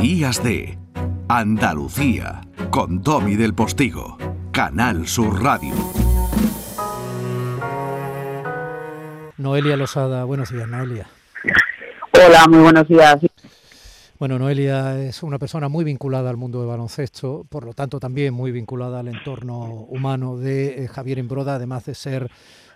Días de Andalucía con Domi del Postigo, Canal Sur Radio. Noelia Losada, buenos días, Noelia. Hola, muy buenos días. Bueno, Noelia es una persona muy vinculada al mundo del baloncesto, por lo tanto también muy vinculada al entorno humano de eh, Javier Imbroda, además de ser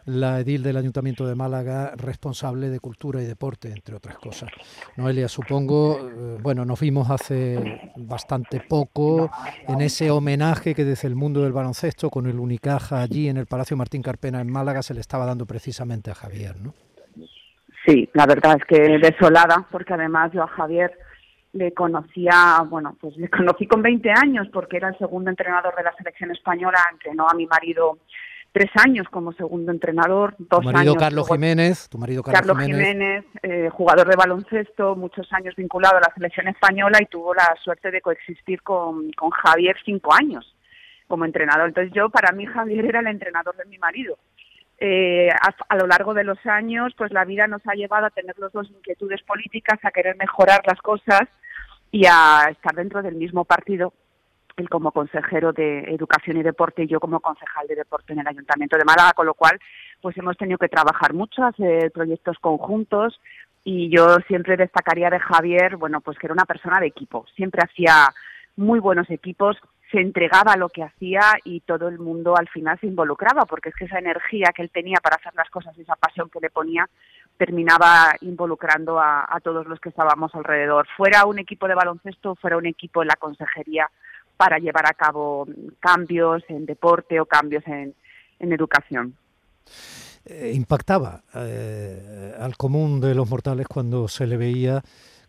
la edil del Ayuntamiento de Málaga, responsable de cultura y deporte, entre otras cosas. Noelia, supongo, eh, bueno, nos vimos hace bastante poco en ese homenaje que desde el mundo del baloncesto, con el Unicaja allí en el Palacio Martín Carpena en Málaga, se le estaba dando precisamente a Javier, ¿no? Sí, la verdad es que desolada, porque además yo a Javier le conocía, bueno, pues le conocí con 20 años porque era el segundo entrenador de la selección española, entrenó a mi marido tres años como segundo entrenador, dos tu marido años. Carlos Jiménez, tu marido Carlos, Carlos Jiménez, eh, jugador de baloncesto, muchos años vinculado a la selección española y tuvo la suerte de coexistir con, con Javier cinco años como entrenador. Entonces yo, para mí, Javier era el entrenador de mi marido. Eh, a, a, lo largo de los años, pues la vida nos ha llevado a tener los dos inquietudes políticas, a querer mejorar las cosas y a estar dentro del mismo partido él como consejero de Educación y Deporte y yo como concejal de Deporte en el Ayuntamiento de Málaga, con lo cual pues hemos tenido que trabajar mucho, hacer proyectos conjuntos y yo siempre destacaría de Javier, bueno, pues que era una persona de equipo, siempre hacía muy buenos equipos, se entregaba a lo que hacía y todo el mundo al final se involucraba, porque es que esa energía que él tenía para hacer las cosas esa pasión que le ponía terminaba involucrando a, a todos los que estábamos alrededor. Fuera un equipo de baloncesto, fuera un equipo en la consejería, para llevar a cabo cambios en deporte o cambios en, en educación. Eh, impactaba eh, al común de los mortales cuando se le veía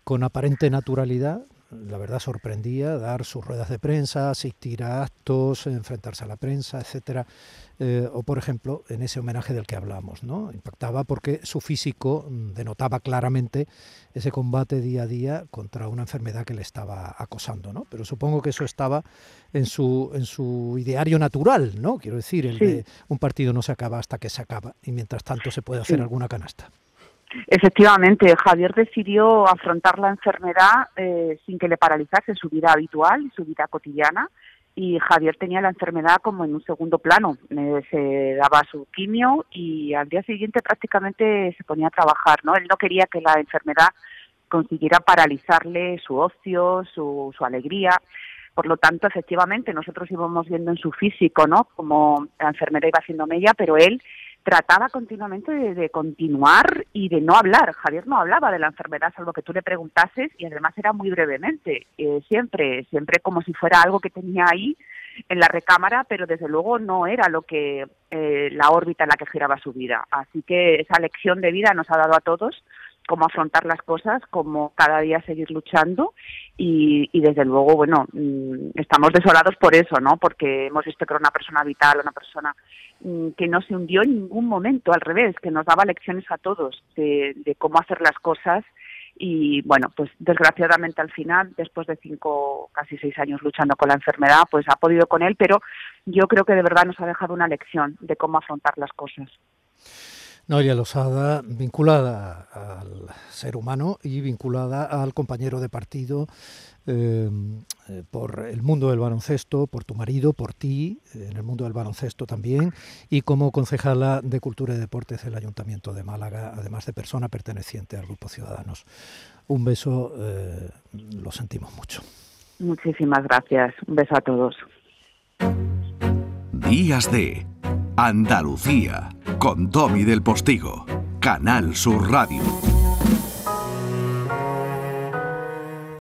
con aparente naturalidad, la verdad sorprendía, dar sus ruedas de prensa, asistir a actos, enfrentarse a la prensa, etcétera. Eh, o por ejemplo, en ese homenaje del que hablamos, ¿no? Impactaba porque su físico denotaba claramente ese combate día a día contra una enfermedad que le estaba acosando, ¿no? Pero supongo que eso estaba en su, en su ideario natural, ¿no? Quiero decir, el sí. de un partido no se acaba hasta que se acaba y mientras tanto se puede hacer sí. alguna canasta. Efectivamente, Javier decidió afrontar la enfermedad eh, sin que le paralizase su vida habitual y su vida cotidiana. Y Javier tenía la enfermedad como en un segundo plano. Eh, se daba su quimio y al día siguiente prácticamente se ponía a trabajar. ¿no? Él no quería que la enfermedad consiguiera paralizarle su ocio, su, su alegría. Por lo tanto, efectivamente, nosotros íbamos viendo en su físico, ¿no? Como la enfermedad iba haciendo mella, pero él trataba continuamente de, continuar y de no hablar. Javier no hablaba de la enfermedad, salvo que tú le preguntases, y además era muy brevemente, eh, siempre, siempre como si fuera algo que tenía ahí en la recámara, pero desde luego no era lo que eh, la órbita en la que giraba su vida. Así que esa lección de vida nos ha dado a todos cómo afrontar las cosas, cómo cada día seguir luchando y, y, desde luego, bueno, mm, estamos desolados por eso, ¿no? Porque hemos visto que era una persona vital, una persona mm, que no se hundió en ningún momento, al revés, que nos daba lecciones a todos de, de cómo hacer las cosas y bueno, pues desgraciadamente al final, después de cinco, casi seis años luchando con la enfermedad, pues ha podido con él, pero yo creo que de verdad nos ha dejado una lección de cómo afrontar las cosas. Noelia Losada, vinculada al ser humano y vinculada al compañero de partido eh, por el mundo del baloncesto, por tu marido, por ti, en el mundo del baloncesto también, y como concejala de Cultura y Deportes del Ayuntamiento de Málaga, además de persona perteneciente al Grupo Ciudadanos. Un beso, eh, lo sentimos mucho. Muchísimas gracias. Un beso a todos. Días de Andalucía con Domi del Postigo, Canal Sur Radio.